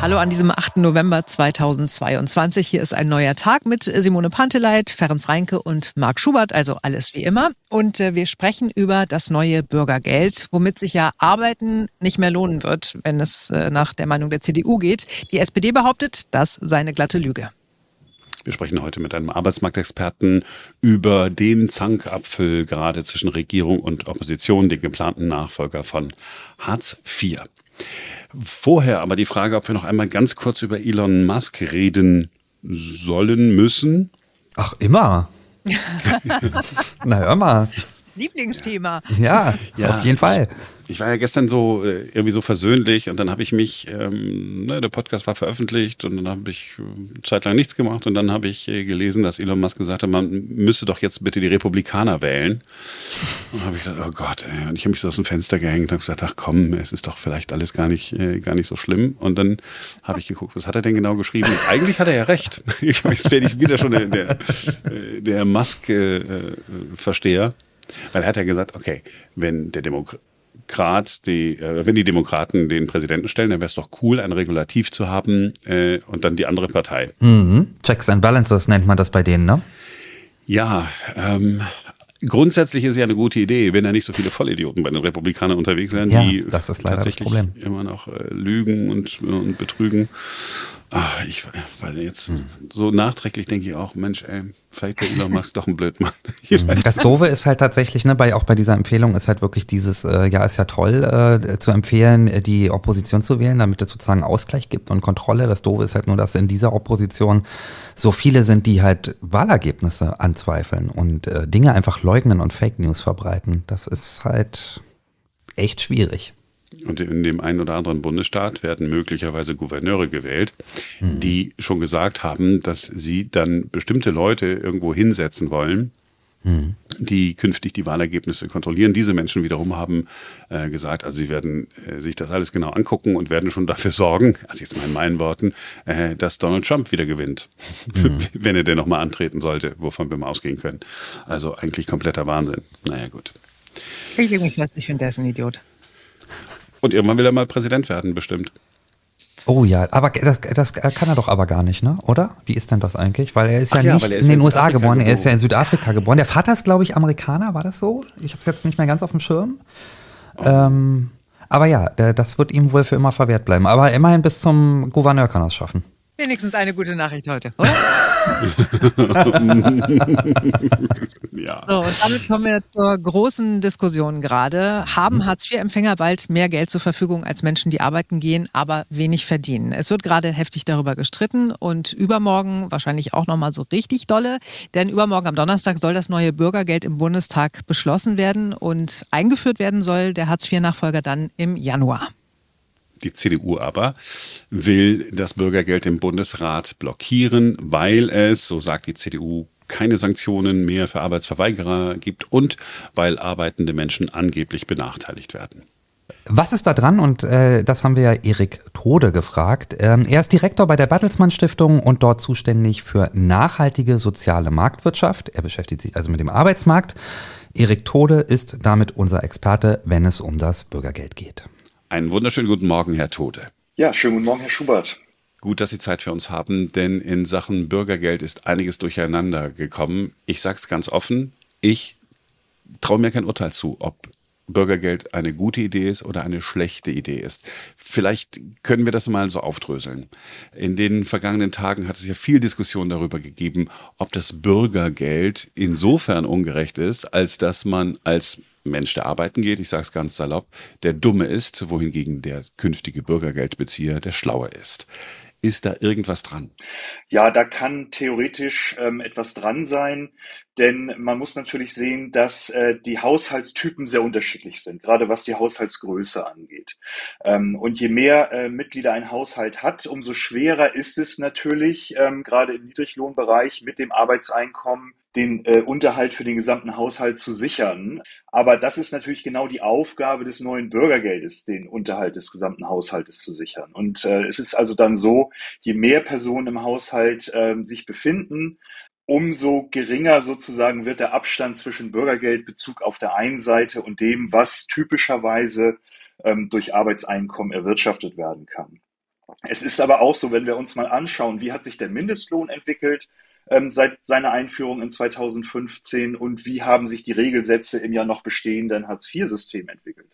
Hallo an diesem 8. November 2022. Hier ist ein neuer Tag mit Simone Panteleit, Ferenc Reinke und Marc Schubert, also alles wie immer. Und äh, wir sprechen über das neue Bürgergeld, womit sich ja Arbeiten nicht mehr lohnen wird, wenn es äh, nach der Meinung der CDU geht. Die SPD behauptet, das sei eine glatte Lüge. Wir sprechen heute mit einem Arbeitsmarktexperten über den Zankapfel gerade zwischen Regierung und Opposition, den geplanten Nachfolger von Hartz IV. Vorher aber die Frage, ob wir noch einmal ganz kurz über Elon Musk reden sollen, müssen. Ach, immer. Na, hör mal. Lieblingsthema. Ja, ja, auf jeden Fall. Ich, war ja gestern so äh, irgendwie so versöhnlich und dann habe ich mich, ähm, ne, der Podcast war veröffentlicht und dann habe ich äh, zeitlang nichts gemacht und dann habe ich äh, gelesen, dass Elon Musk gesagt hat, man müsse doch jetzt bitte die Republikaner wählen. Und habe ich gedacht, oh Gott, ey. und ich habe mich so aus dem Fenster gehängt und habe gesagt, ach komm, es ist doch vielleicht alles gar nicht, äh, gar nicht so schlimm. Und dann habe ich geguckt, was hat er denn genau geschrieben? Und eigentlich hat er ja recht. Ich, jetzt werde ich wieder schon der, der, äh, der Musk-Versteher. Äh, weil er hat ja gesagt, okay, wenn der Demokrat die, äh, wenn die Demokraten den Präsidenten stellen, dann wäre es doch cool, ein Regulativ zu haben äh, und dann die andere Partei. Mhm. Checks and Balances nennt man das bei denen, ne? Ja, ähm, grundsätzlich ist ja eine gute Idee, wenn da nicht so viele Vollidioten bei den Republikanern unterwegs sind, ja, die das ist leider tatsächlich das Problem. immer noch äh, lügen und, und betrügen. Ach, ich, weil jetzt hm. so nachträglich denke ich auch, Mensch, ey, vielleicht der Elon Musk doch ein Blödmann. Hm. das Doofe ist halt tatsächlich, ne, bei, auch bei dieser Empfehlung ist halt wirklich dieses, äh, ja, ist ja toll, äh, zu empfehlen, äh, die Opposition zu wählen, damit es sozusagen Ausgleich gibt und Kontrolle. Das Doofe ist halt nur, dass in dieser Opposition so viele sind, die halt Wahlergebnisse anzweifeln und äh, Dinge einfach leugnen und Fake News verbreiten. Das ist halt echt schwierig. Und in dem einen oder anderen Bundesstaat werden möglicherweise Gouverneure gewählt, mhm. die schon gesagt haben, dass sie dann bestimmte Leute irgendwo hinsetzen wollen, mhm. die künftig die Wahlergebnisse kontrollieren. Diese Menschen wiederum haben äh, gesagt, also sie werden äh, sich das alles genau angucken und werden schon dafür sorgen, also jetzt mal in meinen Worten, äh, dass Donald Trump wieder gewinnt, mhm. wenn er denn nochmal antreten sollte, wovon wir mal ausgehen können. Also eigentlich kompletter Wahnsinn. Naja, gut. Ich lege mich fest, ich finde, der ist ein Idiot. Und irgendwann will er mal Präsident werden, bestimmt. Oh ja, aber das, das kann er doch aber gar nicht, ne? Oder? Wie ist denn das eigentlich? Weil er ist ja ja, nicht ist in den USA geboren, geboren, er ist ja in Südafrika geboren. Der Vater ist, glaube ich, Amerikaner, war das so? Ich habe es jetzt nicht mehr ganz auf dem Schirm. Oh. Ähm, aber ja, das wird ihm wohl für immer verwehrt bleiben. Aber immerhin bis zum Gouverneur kann er es schaffen. Wenigstens eine gute Nachricht heute, oder? ja. So, und damit kommen wir zur großen Diskussion gerade. Haben mhm. Hartz-IV-Empfänger bald mehr Geld zur Verfügung als Menschen, die arbeiten gehen, aber wenig verdienen? Es wird gerade heftig darüber gestritten und übermorgen wahrscheinlich auch nochmal so richtig dolle, denn übermorgen am Donnerstag soll das neue Bürgergeld im Bundestag beschlossen werden und eingeführt werden soll der Hartz-IV-Nachfolger dann im Januar. Die CDU aber will das Bürgergeld im Bundesrat blockieren, weil es, so sagt die CDU, keine Sanktionen mehr für Arbeitsverweigerer gibt und weil arbeitende Menschen angeblich benachteiligt werden. Was ist da dran? Und äh, das haben wir ja Erik Tode gefragt. Ähm, er ist Direktor bei der Bertelsmann Stiftung und dort zuständig für nachhaltige soziale Marktwirtschaft. Er beschäftigt sich also mit dem Arbeitsmarkt. Erik Tode ist damit unser Experte, wenn es um das Bürgergeld geht. Einen wunderschönen guten Morgen, Herr Tode. Ja, schönen guten Morgen, Herr Schubert. Gut, dass Sie Zeit für uns haben, denn in Sachen Bürgergeld ist einiges durcheinander gekommen. Ich sage es ganz offen, ich traue mir kein Urteil zu, ob Bürgergeld eine gute Idee ist oder eine schlechte Idee ist. Vielleicht können wir das mal so aufdröseln. In den vergangenen Tagen hat es ja viel Diskussion darüber gegeben, ob das Bürgergeld insofern ungerecht ist, als dass man als Mensch, der arbeiten geht, ich sage es ganz salopp, der Dumme ist, wohingegen der künftige Bürgergeldbezieher der Schlaue ist. Ist da irgendwas dran? Ja, da kann theoretisch ähm, etwas dran sein, denn man muss natürlich sehen, dass äh, die Haushaltstypen sehr unterschiedlich sind, gerade was die Haushaltsgröße angeht. Ähm, und je mehr äh, Mitglieder ein Haushalt hat, umso schwerer ist es natürlich, ähm, gerade im Niedriglohnbereich mit dem Arbeitseinkommen den äh, Unterhalt für den gesamten Haushalt zu sichern. Aber das ist natürlich genau die Aufgabe des neuen Bürgergeldes, den Unterhalt des gesamten Haushaltes zu sichern. Und äh, es ist also dann so, je mehr Personen im Haushalt äh, sich befinden, umso geringer sozusagen wird der Abstand zwischen Bürgergeldbezug auf der einen Seite und dem, was typischerweise ähm, durch Arbeitseinkommen erwirtschaftet werden kann. Es ist aber auch so, wenn wir uns mal anschauen, wie hat sich der Mindestlohn entwickelt ähm, seit seiner Einführung in 2015 und wie haben sich die Regelsätze im ja noch bestehenden Hartz-IV-System entwickelt.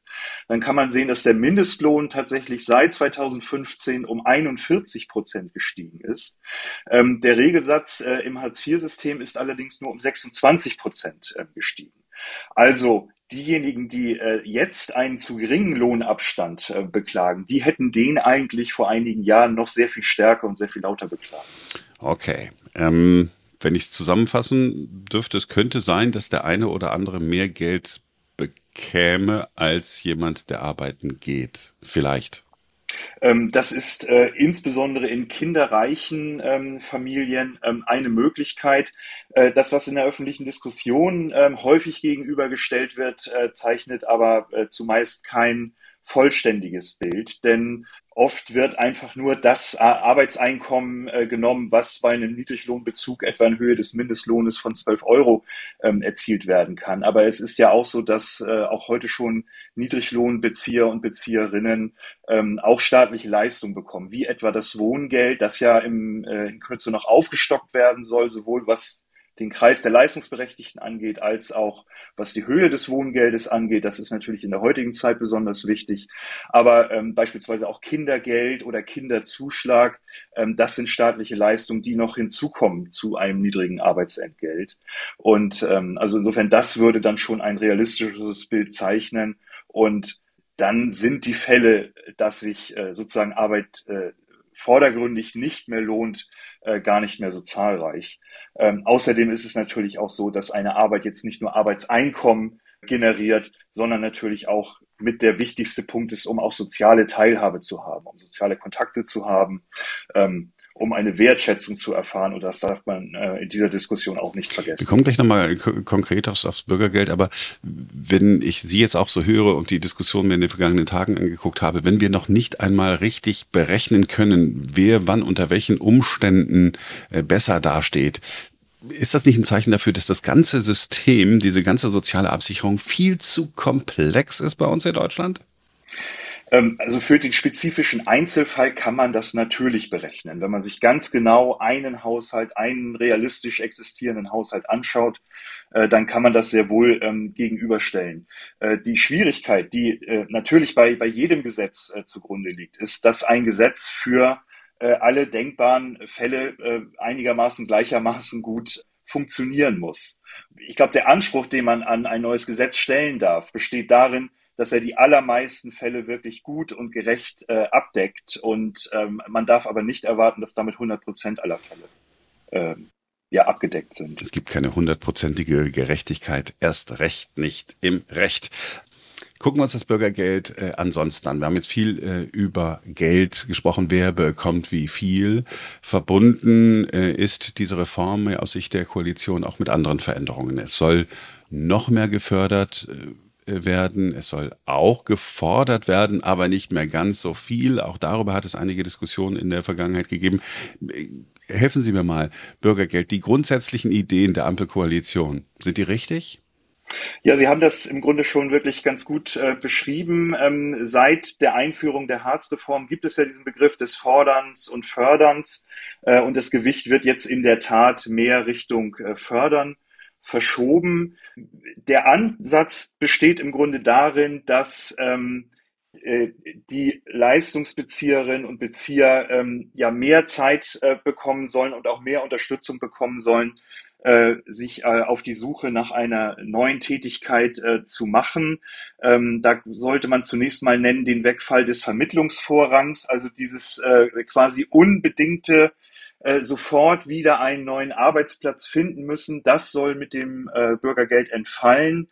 Dann kann man sehen, dass der Mindestlohn tatsächlich seit 2015 um 41 Prozent gestiegen ist. Ähm, der Regelsatz äh, im Hartz-IV-System ist allerdings nur um 26 Prozent äh, gestiegen. Also diejenigen, die äh, jetzt einen zu geringen Lohnabstand äh, beklagen, die hätten den eigentlich vor einigen Jahren noch sehr viel stärker und sehr viel lauter beklagt. Okay. Ähm, wenn ich es zusammenfassen dürfte, es könnte sein, dass der eine oder andere mehr Geld bekäme als jemand, der arbeiten geht. Vielleicht. Ähm, das ist äh, insbesondere in kinderreichen ähm, Familien ähm, eine Möglichkeit. Äh, das, was in der öffentlichen Diskussion ähm, häufig gegenübergestellt wird, äh, zeichnet aber äh, zumeist kein vollständiges Bild, denn Oft wird einfach nur das Arbeitseinkommen äh, genommen, was bei einem Niedriglohnbezug etwa in Höhe des Mindestlohnes von 12 Euro ähm, erzielt werden kann. Aber es ist ja auch so, dass äh, auch heute schon Niedriglohnbezieher und Bezieherinnen ähm, auch staatliche Leistungen bekommen, wie etwa das Wohngeld, das ja im, äh, in Kürze noch aufgestockt werden soll, sowohl was den Kreis der Leistungsberechtigten angeht, als auch was die Höhe des Wohngeldes angeht. Das ist natürlich in der heutigen Zeit besonders wichtig. Aber ähm, beispielsweise auch Kindergeld oder Kinderzuschlag, ähm, das sind staatliche Leistungen, die noch hinzukommen zu einem niedrigen Arbeitsentgelt. Und ähm, also insofern, das würde dann schon ein realistisches Bild zeichnen. Und dann sind die Fälle, dass sich äh, sozusagen Arbeit äh, vordergründig nicht mehr lohnt, äh, gar nicht mehr so zahlreich. Ähm, außerdem ist es natürlich auch so, dass eine Arbeit jetzt nicht nur Arbeitseinkommen generiert, sondern natürlich auch mit der wichtigste Punkt ist, um auch soziale Teilhabe zu haben, um soziale Kontakte zu haben. Ähm, um eine Wertschätzung zu erfahren. Und das darf man äh, in dieser Diskussion auch nicht vergessen. Wir kommen gleich nochmal konkret aufs, aufs Bürgergeld, aber wenn ich Sie jetzt auch so höre und die Diskussion mir in den vergangenen Tagen angeguckt habe, wenn wir noch nicht einmal richtig berechnen können, wer wann unter welchen Umständen äh, besser dasteht, ist das nicht ein Zeichen dafür, dass das ganze System, diese ganze soziale Absicherung viel zu komplex ist bei uns in Deutschland? Ähm, also für den spezifischen Einzelfall kann man das natürlich berechnen. Wenn man sich ganz genau einen Haushalt, einen realistisch existierenden Haushalt anschaut, äh, dann kann man das sehr wohl ähm, gegenüberstellen. Äh, die Schwierigkeit, die äh, natürlich bei, bei jedem Gesetz zugrunde liegt, ist, dass ein Gesetz für alle denkbaren Fälle einigermaßen gleichermaßen gut funktionieren muss. Ich glaube, der Anspruch, den man an ein neues Gesetz stellen darf, besteht darin, dass er die allermeisten Fälle wirklich gut und gerecht äh, abdeckt. Und ähm, man darf aber nicht erwarten, dass damit 100 Prozent aller Fälle ähm, ja abgedeckt sind. Es gibt keine hundertprozentige Gerechtigkeit, erst recht nicht im Recht. Gucken wir uns das Bürgergeld äh, ansonsten an. Wir haben jetzt viel äh, über Geld gesprochen, wer bekommt wie viel. Verbunden äh, ist diese Reform aus Sicht der Koalition auch mit anderen Veränderungen. Es soll noch mehr gefördert äh, werden. Es soll auch gefordert werden, aber nicht mehr ganz so viel. Auch darüber hat es einige Diskussionen in der Vergangenheit gegeben. Helfen Sie mir mal, Bürgergeld, die grundsätzlichen Ideen der Ampelkoalition, sind die richtig? Ja, Sie haben das im Grunde schon wirklich ganz gut äh, beschrieben. Ähm, seit der Einführung der Harz-Reform gibt es ja diesen Begriff des Forderns und Förderns äh, und das Gewicht wird jetzt in der Tat mehr Richtung äh, Fördern verschoben. Der Ansatz besteht im Grunde darin, dass ähm, äh, die Leistungsbezieherinnen und Bezieher ähm, ja mehr Zeit äh, bekommen sollen und auch mehr Unterstützung bekommen sollen, äh, sich äh, auf die Suche nach einer neuen Tätigkeit äh, zu machen. Ähm, da sollte man zunächst mal nennen den Wegfall des Vermittlungsvorrangs, also dieses äh, quasi unbedingte äh, sofort wieder einen neuen Arbeitsplatz finden müssen. Das soll mit dem äh, Bürgergeld entfallen.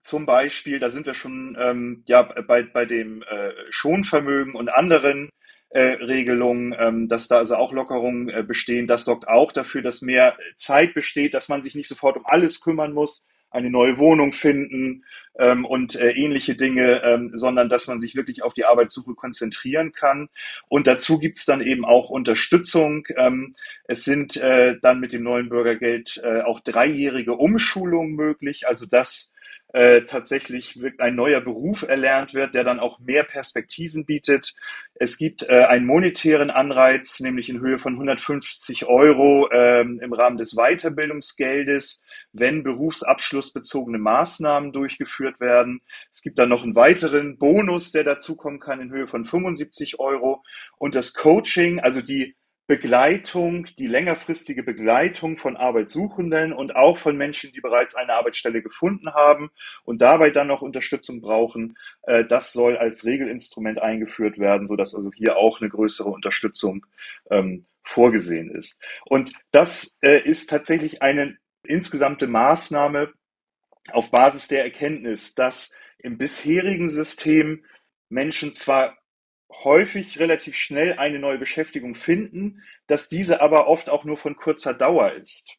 Zum Beispiel, da sind wir schon ähm, ja, bei, bei dem äh, Schonvermögen und anderen äh, Regelungen, ähm, dass da also auch Lockerungen äh, bestehen. Das sorgt auch dafür, dass mehr Zeit besteht, dass man sich nicht sofort um alles kümmern muss, eine neue Wohnung finden ähm, und äh, ähnliche Dinge, ähm, sondern dass man sich wirklich auf die Arbeitssuche konzentrieren kann. Und dazu gibt's dann eben auch Unterstützung. Ähm, es sind äh, dann mit dem neuen Bürgergeld äh, auch dreijährige Umschulungen möglich, also dass äh, tatsächlich ein neuer Beruf erlernt wird, der dann auch mehr Perspektiven bietet. Es gibt äh, einen monetären Anreiz, nämlich in Höhe von 150 Euro ähm, im Rahmen des Weiterbildungsgeldes, wenn berufsabschlussbezogene Maßnahmen durchgeführt werden. Es gibt dann noch einen weiteren Bonus, der dazukommen kann in Höhe von 75 Euro. Und das Coaching, also die Begleitung, die längerfristige Begleitung von Arbeitssuchenden und auch von Menschen, die bereits eine Arbeitsstelle gefunden haben und dabei dann noch Unterstützung brauchen. Äh, das soll als Regelinstrument eingeführt werden, sodass also hier auch eine größere Unterstützung ähm, vorgesehen ist. Und das äh, ist tatsächlich eine insgesamte Maßnahme auf Basis der Erkenntnis, dass im bisherigen System Menschen zwar häufig relativ schnell eine neue Beschäftigung finden, dass diese aber oft auch nur von kurzer Dauer ist.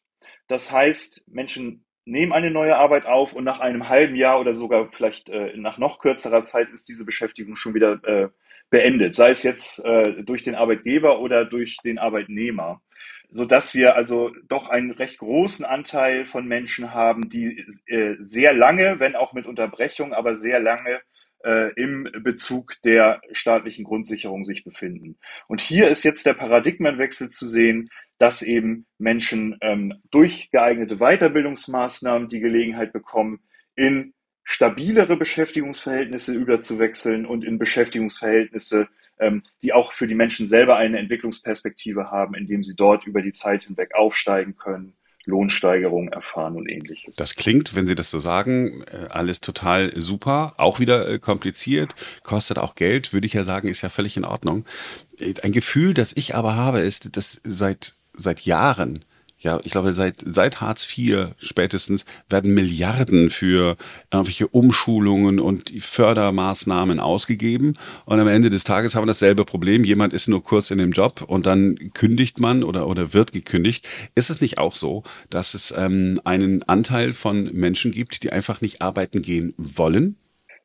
Das heißt, Menschen nehmen eine neue Arbeit auf und nach einem halben Jahr oder sogar vielleicht äh, nach noch kürzerer Zeit ist diese Beschäftigung schon wieder äh, beendet, sei es jetzt äh, durch den Arbeitgeber oder durch den Arbeitnehmer, so dass wir also doch einen recht großen Anteil von Menschen haben, die äh, sehr lange, wenn auch mit Unterbrechung, aber sehr lange äh, im Bezug der staatlichen Grundsicherung sich befinden. Und hier ist jetzt der Paradigmenwechsel zu sehen, dass eben Menschen ähm, durch geeignete Weiterbildungsmaßnahmen die Gelegenheit bekommen, in stabilere Beschäftigungsverhältnisse überzuwechseln und in Beschäftigungsverhältnisse, ähm, die auch für die Menschen selber eine Entwicklungsperspektive haben, indem sie dort über die Zeit hinweg aufsteigen können Lohnsteigerungen erfahren und ähnliches. Das klingt, wenn Sie das so sagen, äh, alles total super, auch wieder äh, kompliziert, kostet auch Geld, würde ich ja sagen, ist ja völlig in Ordnung. Äh, ein Gefühl, das ich aber habe, ist, dass seit, seit Jahren ja, ich glaube, seit, seit Hartz IV spätestens werden Milliarden für irgendwelche Umschulungen und Fördermaßnahmen ausgegeben. Und am Ende des Tages haben wir dasselbe Problem. Jemand ist nur kurz in dem Job und dann kündigt man oder, oder wird gekündigt. Ist es nicht auch so, dass es ähm, einen Anteil von Menschen gibt, die einfach nicht arbeiten gehen wollen?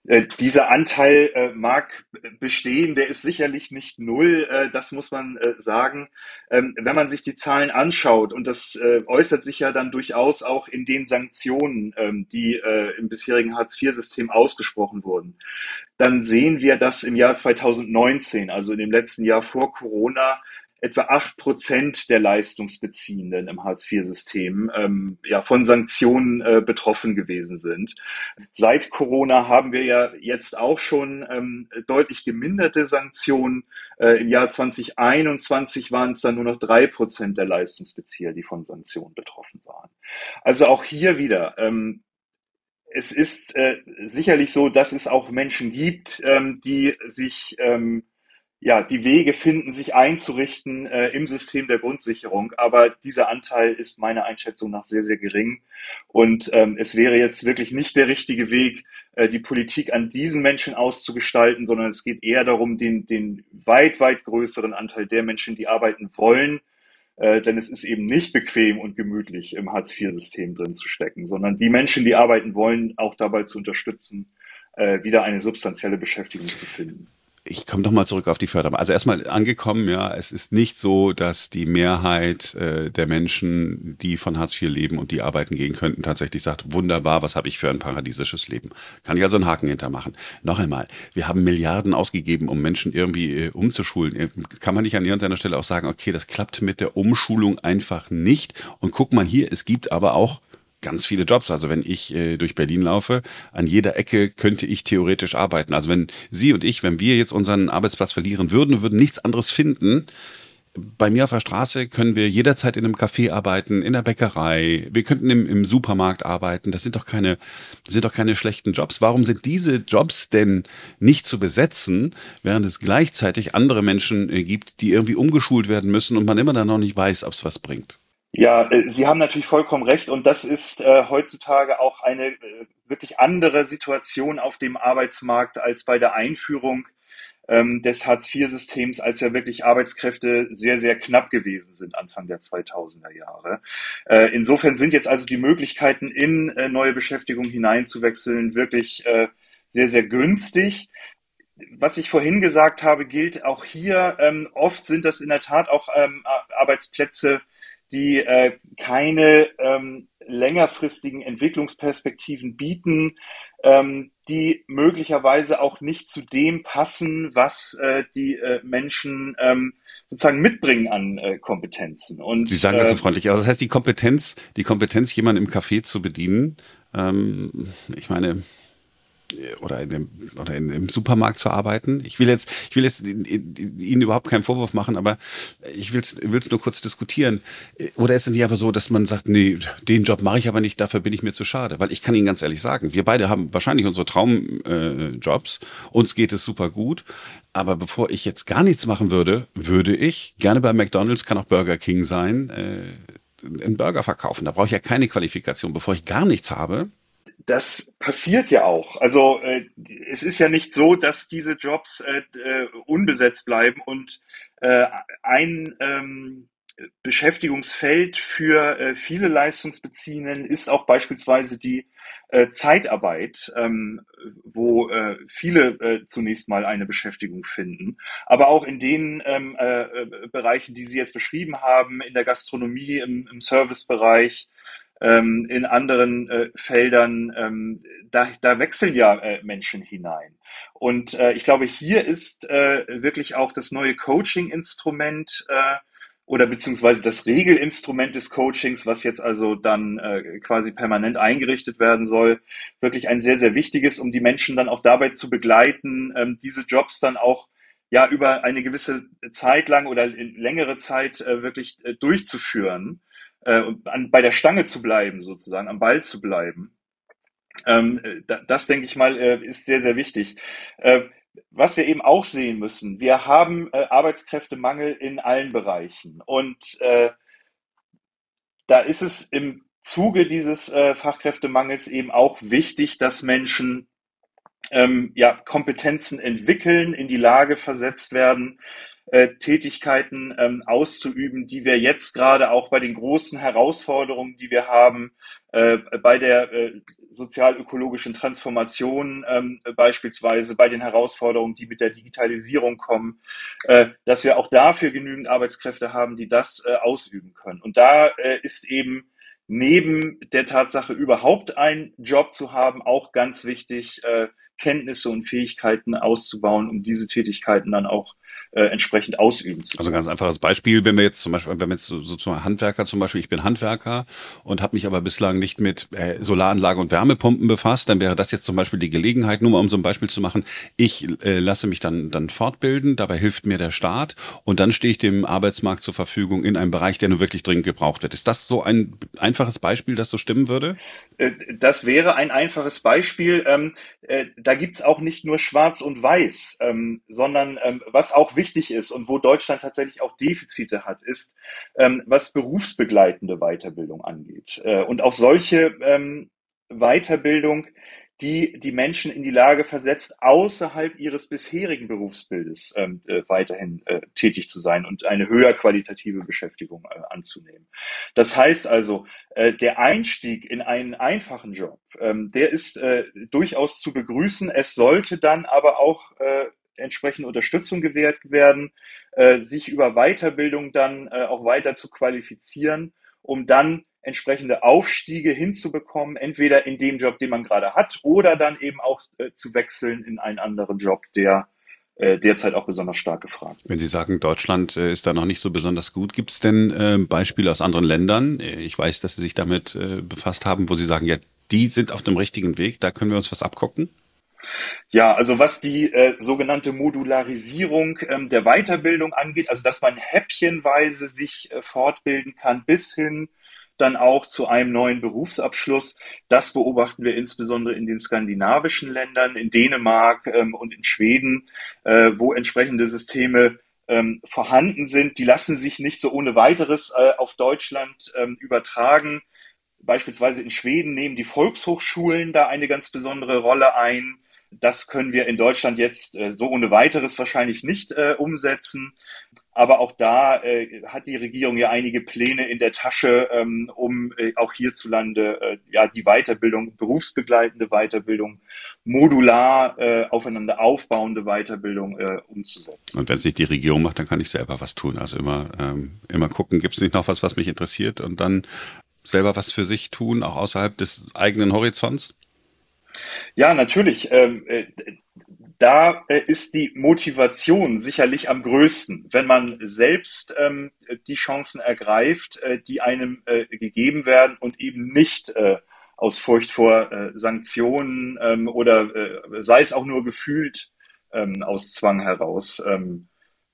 Äh, dieser Anteil äh, mag bestehen, der ist sicherlich nicht null, äh, das muss man äh, sagen. Ähm, wenn man sich die Zahlen anschaut, und das äh, äußert sich ja dann durchaus auch in den Sanktionen, ähm, die äh, im bisherigen Hartz-IV-System ausgesprochen wurden, dann sehen wir, dass im Jahr 2019, also in dem letzten Jahr vor Corona, etwa acht Prozent der Leistungsbeziehenden im Hartz-IV-System ähm, ja, von Sanktionen äh, betroffen gewesen sind. Seit Corona haben wir ja jetzt auch schon ähm, deutlich geminderte Sanktionen. Äh, Im Jahr 2021 waren es dann nur noch drei Prozent der Leistungsbezieher, die von Sanktionen betroffen waren. Also auch hier wieder. Ähm, es ist äh, sicherlich so, dass es auch Menschen gibt, ähm, die sich ähm, ja, die Wege finden, sich einzurichten äh, im System der Grundsicherung. Aber dieser Anteil ist meiner Einschätzung nach sehr, sehr gering. Und ähm, es wäre jetzt wirklich nicht der richtige Weg, äh, die Politik an diesen Menschen auszugestalten, sondern es geht eher darum, den, den weit, weit größeren Anteil der Menschen, die arbeiten wollen, äh, denn es ist eben nicht bequem und gemütlich im Hartz-IV-System drin zu stecken, sondern die Menschen, die arbeiten wollen, auch dabei zu unterstützen, äh, wieder eine substanzielle Beschäftigung zu finden ich komme doch mal zurück auf die Förderung. Also erstmal angekommen, ja, es ist nicht so, dass die Mehrheit äh, der Menschen, die von Hartz IV leben und die arbeiten gehen könnten, tatsächlich sagt, wunderbar, was habe ich für ein paradiesisches Leben. Kann ich also einen Haken hintermachen. Noch einmal, wir haben Milliarden ausgegeben, um Menschen irgendwie äh, umzuschulen. Äh, kann man nicht an irgendeiner Stelle auch sagen, okay, das klappt mit der Umschulung einfach nicht. Und guck mal hier, es gibt aber auch ganz viele Jobs. Also wenn ich äh, durch Berlin laufe, an jeder Ecke könnte ich theoretisch arbeiten. Also wenn Sie und ich, wenn wir jetzt unseren Arbeitsplatz verlieren würden, würden nichts anderes finden. Bei mir auf der Straße können wir jederzeit in einem Café arbeiten, in der Bäckerei. Wir könnten im, im Supermarkt arbeiten. Das sind doch keine, sind doch keine schlechten Jobs. Warum sind diese Jobs denn nicht zu besetzen, während es gleichzeitig andere Menschen äh, gibt, die irgendwie umgeschult werden müssen und man immer dann noch nicht weiß, ob es was bringt? Ja, äh, Sie haben natürlich vollkommen recht und das ist äh, heutzutage auch eine äh, wirklich andere Situation auf dem Arbeitsmarkt als bei der Einführung ähm, des Hartz-IV-Systems, als ja wirklich Arbeitskräfte sehr, sehr knapp gewesen sind Anfang der 2000er Jahre. Äh, insofern sind jetzt also die Möglichkeiten, in äh, neue Beschäftigung hineinzuwechseln, wirklich äh, sehr, sehr günstig was ich vorhin gesagt habe, gilt auch hier. Ähm, oft sind das in der Tat auch ähm, Arbeitsplätze, die äh, keine ähm, längerfristigen Entwicklungsperspektiven bieten, ähm, die möglicherweise auch nicht zu dem passen, was äh, die äh, Menschen ähm, sozusagen mitbringen an äh, Kompetenzen. Und, Sie sagen das so äh, freundlich. Also das heißt, die Kompetenz, die Kompetenz, jemanden im Café zu bedienen, ähm, ich meine, oder in dem oder in, im Supermarkt zu arbeiten. Ich will jetzt, ich will jetzt Ihnen überhaupt keinen Vorwurf machen, aber ich will es nur kurz diskutieren. Oder ist es nicht einfach so, dass man sagt, nee, den Job mache ich aber nicht, dafür bin ich mir zu schade? Weil ich kann Ihnen ganz ehrlich sagen, wir beide haben wahrscheinlich unsere Traumjobs, äh, uns geht es super gut. Aber bevor ich jetzt gar nichts machen würde, würde ich gerne bei McDonald's, kann auch Burger King sein, äh, einen Burger verkaufen. Da brauche ich ja keine Qualifikation. Bevor ich gar nichts habe, das passiert ja auch. Also äh, es ist ja nicht so, dass diese Jobs äh, äh, unbesetzt bleiben und äh, ein ähm, Beschäftigungsfeld für äh, viele Leistungsbeziehenden ist auch beispielsweise die äh, Zeitarbeit, ähm, wo äh, viele äh, zunächst mal eine Beschäftigung finden. Aber auch in den ähm, äh, Bereichen, die Sie jetzt beschrieben haben, in der Gastronomie, im, im Servicebereich, ähm, in anderen äh, Feldern, ähm, da, da wechseln ja äh, Menschen hinein. Und äh, ich glaube, hier ist äh, wirklich auch das neue Coaching-Instrument äh, oder beziehungsweise das Regelinstrument des Coachings, was jetzt also dann äh, quasi permanent eingerichtet werden soll, wirklich ein sehr, sehr wichtiges, um die Menschen dann auch dabei zu begleiten, ähm, diese Jobs dann auch ja über eine gewisse Zeit lang oder längere Zeit äh, wirklich äh, durchzuführen äh, an, bei der Stange zu bleiben, sozusagen, am Ball zu bleiben. Ähm, da, das, denke ich mal, äh, ist sehr, sehr wichtig. Äh, was wir eben auch sehen müssen, wir haben äh, Arbeitskräftemangel in allen Bereichen. Und äh, da ist es im Zuge dieses äh, Fachkräftemangels eben auch wichtig, dass Menschen ähm, ja, Kompetenzen entwickeln, in die Lage versetzt werden, äh, Tätigkeiten ähm, auszuüben, die wir jetzt gerade auch bei den großen Herausforderungen, die wir haben, äh, bei der äh, sozial-ökologischen Transformation ähm, beispielsweise, bei den Herausforderungen, die mit der Digitalisierung kommen, äh, dass wir auch dafür genügend Arbeitskräfte haben, die das äh, ausüben können. Und da äh, ist eben neben der Tatsache, überhaupt einen Job zu haben, auch ganz wichtig, äh, Kenntnisse und Fähigkeiten auszubauen, um diese Tätigkeiten dann auch äh, entsprechend ausüben zu können. Also ganz einfaches Beispiel, wenn wir jetzt zum Beispiel, wenn wir jetzt so, sozusagen Handwerker zum Beispiel, ich bin Handwerker und habe mich aber bislang nicht mit äh, Solaranlage und Wärmepumpen befasst, dann wäre das jetzt zum Beispiel die Gelegenheit, nur mal um so ein Beispiel zu machen, ich äh, lasse mich dann, dann fortbilden, dabei hilft mir der Staat und dann stehe ich dem Arbeitsmarkt zur Verfügung in einem Bereich, der nur wirklich dringend gebraucht wird. Ist das so ein einfaches Beispiel, das so stimmen würde? Äh, das wäre ein einfaches Beispiel. Ähm, äh, da gibt's auch nicht nur Schwarz und Weiß, ähm, sondern ähm, was auch wichtig ist und wo Deutschland tatsächlich auch Defizite hat, ist, was berufsbegleitende Weiterbildung angeht. Äh, und auch solche Weiterbildung die die Menschen in die Lage versetzt, außerhalb ihres bisherigen Berufsbildes ähm, äh, weiterhin äh, tätig zu sein und eine höher qualitative Beschäftigung äh, anzunehmen. Das heißt also, äh, der Einstieg in einen einfachen Job, ähm, der ist äh, durchaus zu begrüßen. Es sollte dann aber auch äh, entsprechende Unterstützung gewährt werden, äh, sich über Weiterbildung dann äh, auch weiter zu qualifizieren, um dann entsprechende Aufstiege hinzubekommen, entweder in dem Job, den man gerade hat, oder dann eben auch äh, zu wechseln in einen anderen Job, der äh, derzeit auch besonders stark gefragt ist. Wenn Sie sagen, Deutschland äh, ist da noch nicht so besonders gut, gibt es denn äh, Beispiele aus anderen Ländern? Äh, ich weiß, dass Sie sich damit äh, befasst haben, wo Sie sagen, ja, die sind auf dem richtigen Weg, da können wir uns was abgucken? Ja, also was die äh, sogenannte Modularisierung ähm, der Weiterbildung angeht, also dass man häppchenweise sich äh, fortbilden kann bis hin dann auch zu einem neuen Berufsabschluss. Das beobachten wir insbesondere in den skandinavischen Ländern, in Dänemark ähm, und in Schweden, äh, wo entsprechende Systeme ähm, vorhanden sind. Die lassen sich nicht so ohne weiteres äh, auf Deutschland ähm, übertragen. Beispielsweise in Schweden nehmen die Volkshochschulen da eine ganz besondere Rolle ein. Das können wir in Deutschland jetzt äh, so ohne weiteres wahrscheinlich nicht äh, umsetzen. Aber auch da äh, hat die Regierung ja einige Pläne in der Tasche, ähm, um äh, auch hierzulande äh, ja die Weiterbildung, berufsbegleitende Weiterbildung, modular äh, aufeinander aufbauende Weiterbildung umzusetzen. Und wenn es nicht die Regierung macht, dann kann ich selber was tun. Also immer, ähm, immer gucken, gibt es nicht noch was, was mich interessiert und dann selber was für sich tun, auch außerhalb des eigenen Horizonts? Ja, natürlich. Ähm, äh, da äh, ist die Motivation sicherlich am größten, wenn man selbst ähm, die Chancen ergreift, äh, die einem äh, gegeben werden und eben nicht äh, aus Furcht vor Sanktionen ähm, oder sei es auch nur gefühlt ähm, aus Zwang heraus ähm,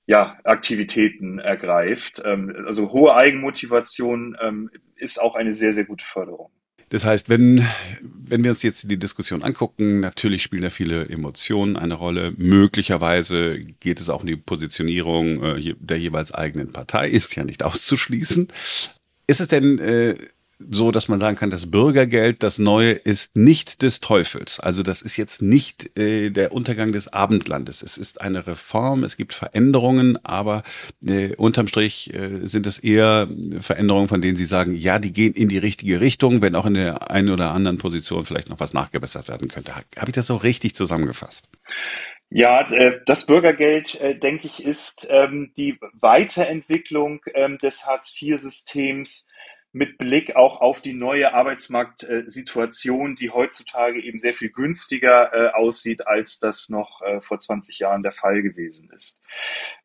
ja, Aktivitäten ergreift. Ähm, also hohe Eigenmotivation ist auch eine sehr, sehr gute Förderung. Das heißt, wenn, wenn wir uns jetzt die Diskussion angucken, natürlich spielen da viele Emotionen eine Rolle. Möglicherweise geht es auch um die Positionierung äh, der jeweils eigenen Partei, ist ja nicht auszuschließen. Ist es denn äh, so, dass man sagen kann, das Bürgergeld, das Neue, ist nicht des Teufels. Also das ist jetzt nicht äh, der Untergang des Abendlandes. Es ist eine Reform, es gibt Veränderungen, aber äh, unterm Strich äh, sind es eher Veränderungen, von denen Sie sagen, ja, die gehen in die richtige Richtung, wenn auch in der einen oder anderen Position vielleicht noch was nachgebessert werden könnte. Habe ich das so richtig zusammengefasst? Ja, äh, das Bürgergeld, äh, denke ich, ist ähm, die Weiterentwicklung ähm, des Hartz-IV-Systems mit Blick auch auf die neue Arbeitsmarktsituation, die heutzutage eben sehr viel günstiger äh, aussieht, als das noch äh, vor 20 Jahren der Fall gewesen ist.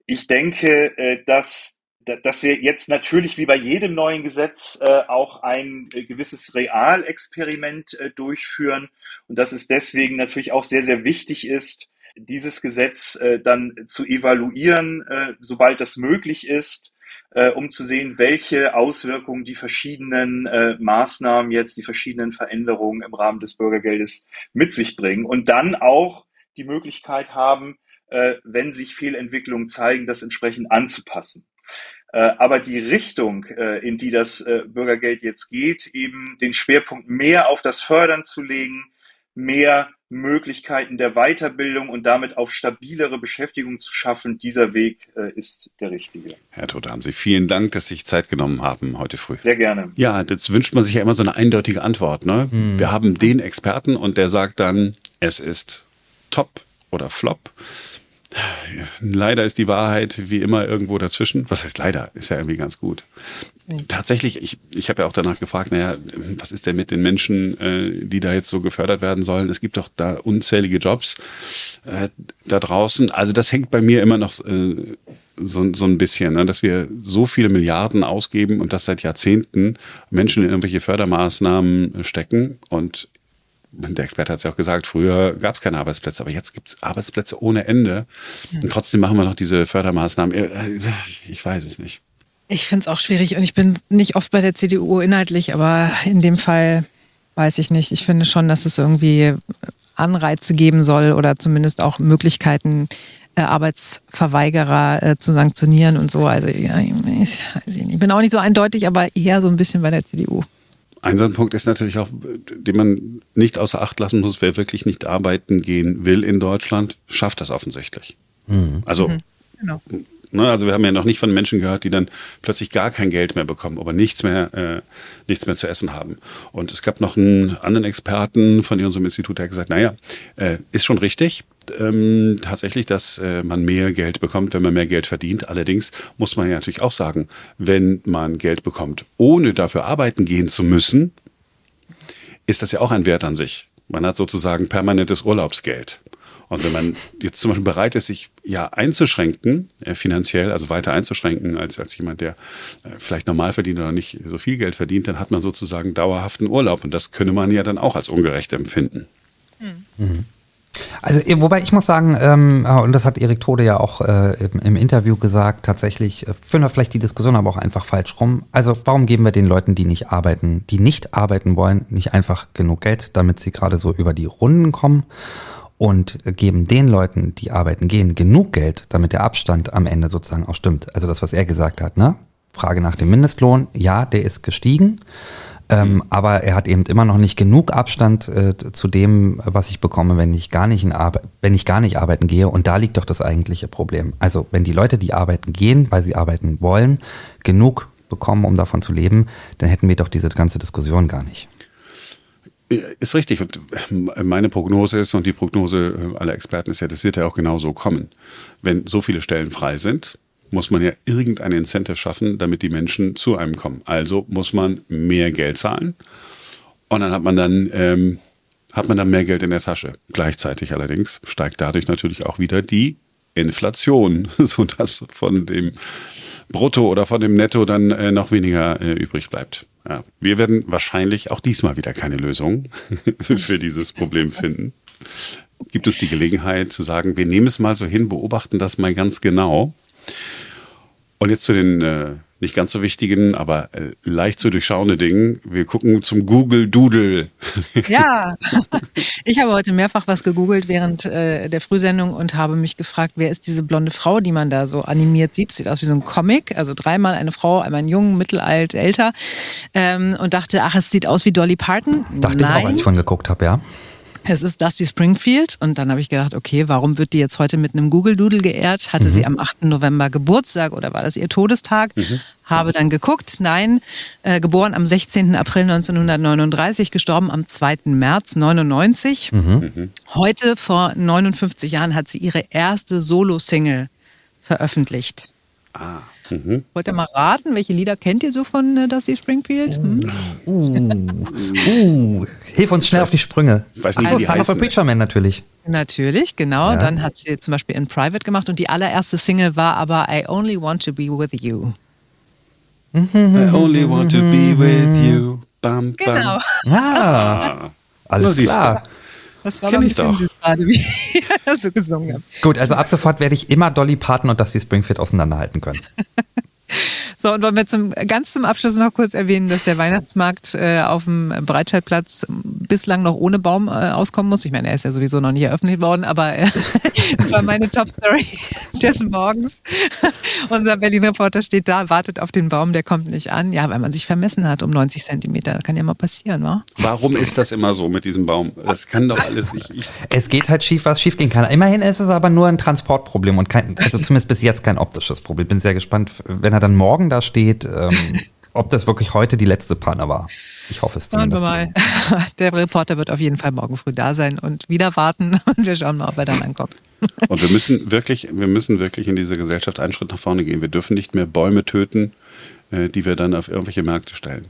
Ich denke, äh, dass dass wir jetzt natürlich wie bei jedem neuen Gesetz äh, auch ein äh, gewisses Realexperiment äh, durchführen und dass es deswegen natürlich auch sehr, sehr wichtig ist, dieses Gesetz dann zu evaluieren, sobald das möglich ist äh, um zu sehen, welche Auswirkungen die verschiedenen äh, Maßnahmen jetzt, die verschiedenen Veränderungen im Rahmen des Bürgergeldes mit sich bringen und dann auch die Möglichkeit haben, äh, wenn sich Fehlentwicklungen zeigen, das entsprechend anzupassen. Äh, aber die Richtung, äh, in die das äh, Bürgergeld jetzt geht, eben den Schwerpunkt mehr auf das Fördern zu legen, mehr Möglichkeiten der Weiterbildung und damit auf stabilere Beschäftigung zu schaffen, dieser Weg äh, ist der richtige. Herr Tote, haben Sie vielen Dank, dass Sie sich Zeit genommen haben heute früh. Sehr gerne. Ja, jetzt wünscht man sich ja immer so eine eindeutige Antwort. Ne? Hm. Wir haben den Experten und der sagt dann, es ist top oder flop. Leider ist die Wahrheit wie immer irgendwo dazwischen. Was heißt leider? Ist ja irgendwie ganz gut. Tatsächlich, ich, ich habe ja auch danach gefragt, naja, was ist denn mit den Menschen, äh, die da jetzt so gefördert werden sollen? Es gibt doch da unzählige Jobs äh, da draußen. Also das hängt bei mir immer noch äh, so, so ein bisschen, ne, dass wir so viele Milliarden ausgeben und das seit Jahrzehnten Menschen in irgendwelche Fördermaßnahmen stecken. Und der Experte hat es ja auch gesagt, früher gab es keine Arbeitsplätze, aber jetzt gibt es Arbeitsplätze ohne Ende. Und trotzdem machen wir noch diese Fördermaßnahmen. Äh, ich weiß es nicht. Ich finde es auch schwierig und ich bin nicht oft bei der CDU inhaltlich, aber in dem Fall weiß ich nicht. Ich finde schon, dass es irgendwie Anreize geben soll oder zumindest auch Möglichkeiten, äh, Arbeitsverweigerer äh, zu sanktionieren und so. Also ja, ich, weiß nicht. ich bin auch nicht so eindeutig, aber eher so ein bisschen bei der CDU. Ein so ein Punkt ist natürlich auch, den man nicht außer Acht lassen muss, wer wirklich nicht arbeiten gehen will in Deutschland, schafft das offensichtlich. Mhm. Also mhm. Genau. Ne, also wir haben ja noch nicht von Menschen gehört, die dann plötzlich gar kein Geld mehr bekommen, aber nichts mehr, äh, nichts mehr zu essen haben. Und es gab noch einen anderen Experten von unserem Institut, der hat gesagt, naja, äh, ist schon richtig, ähm, tatsächlich, dass äh, man mehr Geld bekommt, wenn man mehr Geld verdient. Allerdings muss man ja natürlich auch sagen, wenn man Geld bekommt, ohne dafür arbeiten gehen zu müssen, ist das ja auch ein Wert an sich. Man hat sozusagen permanentes Urlaubsgeld. Und wenn man jetzt zum Beispiel bereit ist, sich ja einzuschränken, äh, finanziell, also weiter einzuschränken als, als jemand, der äh, vielleicht normal verdient oder nicht so viel Geld verdient, dann hat man sozusagen dauerhaften Urlaub. Und das könne man ja dann auch als ungerecht empfinden. Mhm. Also, wobei ich muss sagen, ähm, äh, und das hat Erik Tode ja auch äh, im, im, Interview gesagt, tatsächlich äh, führen wir vielleicht die Diskussion aber auch einfach falsch rum. Also, warum geben wir den Leuten, die nicht arbeiten, die nicht arbeiten wollen, nicht einfach genug Geld, damit sie gerade so über die Runden kommen? Und geben den Leuten, die arbeiten gehen, genug Geld, damit der Abstand am Ende sozusagen auch stimmt. Also das, was er gesagt hat, ne? Frage nach dem Mindestlohn, ja, der ist gestiegen, ähm, aber er hat eben immer noch nicht genug Abstand äh, zu dem, was ich bekomme, wenn ich gar nicht in Arbe wenn ich gar nicht arbeiten gehe. Und da liegt doch das eigentliche Problem. Also wenn die Leute, die arbeiten gehen, weil sie arbeiten wollen, genug bekommen, um davon zu leben, dann hätten wir doch diese ganze Diskussion gar nicht. Ist richtig. Und meine Prognose ist und die Prognose aller Experten ist ja, das wird ja auch genauso kommen. Wenn so viele Stellen frei sind, muss man ja irgendein Incentive schaffen, damit die Menschen zu einem kommen. Also muss man mehr Geld zahlen und dann hat man dann ähm, hat man dann mehr Geld in der Tasche. Gleichzeitig allerdings steigt dadurch natürlich auch wieder die Inflation, sodass von dem Brutto oder von dem Netto dann äh, noch weniger äh, übrig bleibt. Ja, wir werden wahrscheinlich auch diesmal wieder keine Lösung für dieses Problem finden. Gibt es die Gelegenheit zu sagen, wir nehmen es mal so hin, beobachten das mal ganz genau. Und jetzt zu den äh, nicht ganz so wichtigen, aber äh, leicht zu durchschauende Dingen. Wir gucken zum Google Doodle. Ja, ich habe heute mehrfach was gegoogelt während äh, der Frühsendung und habe mich gefragt, wer ist diese blonde Frau, die man da so animiert sieht. Sieht aus wie so ein Comic, also dreimal eine Frau, einmal ein Jungen, mittelalt, älter. Ähm, und dachte, ach, es sieht aus wie Dolly Parton. Dachte Nein. ich auch, als ich von geguckt habe, ja. Es ist Dusty Springfield und dann habe ich gedacht, okay, warum wird die jetzt heute mit einem Google Doodle geehrt? Hatte mhm. sie am 8. November Geburtstag oder war das ihr Todestag? Mhm. Habe dann geguckt, nein, äh, geboren am 16. April 1939, gestorben am 2. März 99. Mhm. Heute vor 59 Jahren hat sie ihre erste Solo-Single veröffentlicht. Ah. Mhm. Wollt ihr mal raten, welche Lieder kennt ihr so von äh, Dusty Springfield? Hm? Uh, uh, hilf uns schnell auf die Sprünge. Ich weiß nicht, Achso, Son of a Preacher Man natürlich. Natürlich, genau. Ja. Dann hat sie zum Beispiel in Private gemacht und die allererste Single war aber I Only Want to Be With You. I only want to be with you. Bam, bam. Genau. Ah, alles klar. Das war Kenn ein bisschen süß gerade, wie ich so gesungen habe. Gut, also ab sofort werde ich immer Dolly Parton und Dusty Springfield auseinanderhalten können. So, und wollen wir zum, ganz zum Abschluss noch kurz erwähnen, dass der Weihnachtsmarkt äh, auf dem Breitscheidplatz bislang noch ohne Baum äh, auskommen muss. Ich meine, er ist ja sowieso noch nicht eröffnet worden, aber äh, das war meine Top-Story des Morgens. Unser Berlin-Reporter steht da, wartet auf den Baum, der kommt nicht an. Ja, weil man sich vermessen hat um 90 Zentimeter. Das kann ja mal passieren, wa? Warum ist das immer so mit diesem Baum? Das kann doch alles nicht. Es geht halt schief, was schief gehen kann. Immerhin ist es aber nur ein Transportproblem und kein, also zumindest bis jetzt kein optisches Problem. Bin sehr gespannt, wenn er dann morgen da steht, ähm, ob das wirklich heute die letzte Panne war. Ich hoffe es zumindest. Mal. Der Reporter wird auf jeden Fall morgen früh da sein und wieder warten und wir schauen mal, ob er dann ankommt. Und wir müssen wirklich, wir müssen wirklich in diese Gesellschaft einen Schritt nach vorne gehen. Wir dürfen nicht mehr Bäume töten, äh, die wir dann auf irgendwelche Märkte stellen.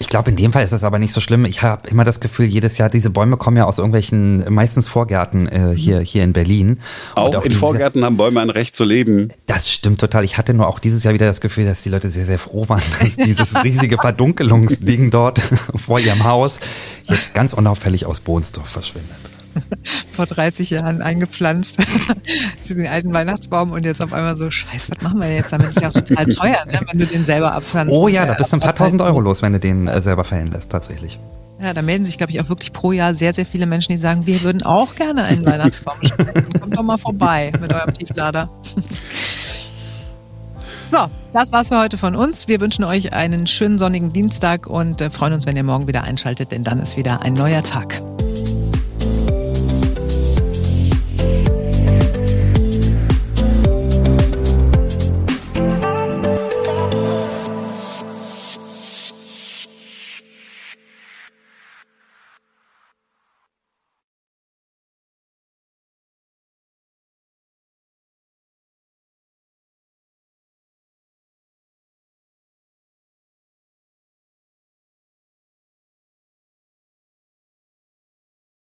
Ich glaube, in dem Fall ist das aber nicht so schlimm. Ich habe immer das Gefühl, jedes Jahr, diese Bäume kommen ja aus irgendwelchen, meistens Vorgärten äh, hier, hier in Berlin. Auch, auch in Vorgärten haben Bäume ein Recht zu leben. Das stimmt total. Ich hatte nur auch dieses Jahr wieder das Gefühl, dass die Leute sehr, sehr froh waren, dass dieses riesige Verdunkelungsding dort vor ihrem Haus jetzt ganz unauffällig aus Bohnsdorf verschwindet. vor 30 Jahren eingepflanzt, diesen alten Weihnachtsbaum und jetzt auf einmal so, scheiße, was machen wir jetzt damit? Ist ja auch total teuer, ne, wenn du den selber abpflanzt. Oh ja, da bist du ein paar tausend Euro los, wenn du den äh, selber fällen lässt, tatsächlich. Ja, da melden sich, glaube ich, auch wirklich pro Jahr sehr, sehr viele Menschen, die sagen, wir würden auch gerne einen Weihnachtsbaum spenden. Kommt doch mal vorbei mit eurem Tieflader. So, das war's für heute von uns. Wir wünschen euch einen schönen sonnigen Dienstag und äh, freuen uns, wenn ihr morgen wieder einschaltet, denn dann ist wieder ein neuer Tag.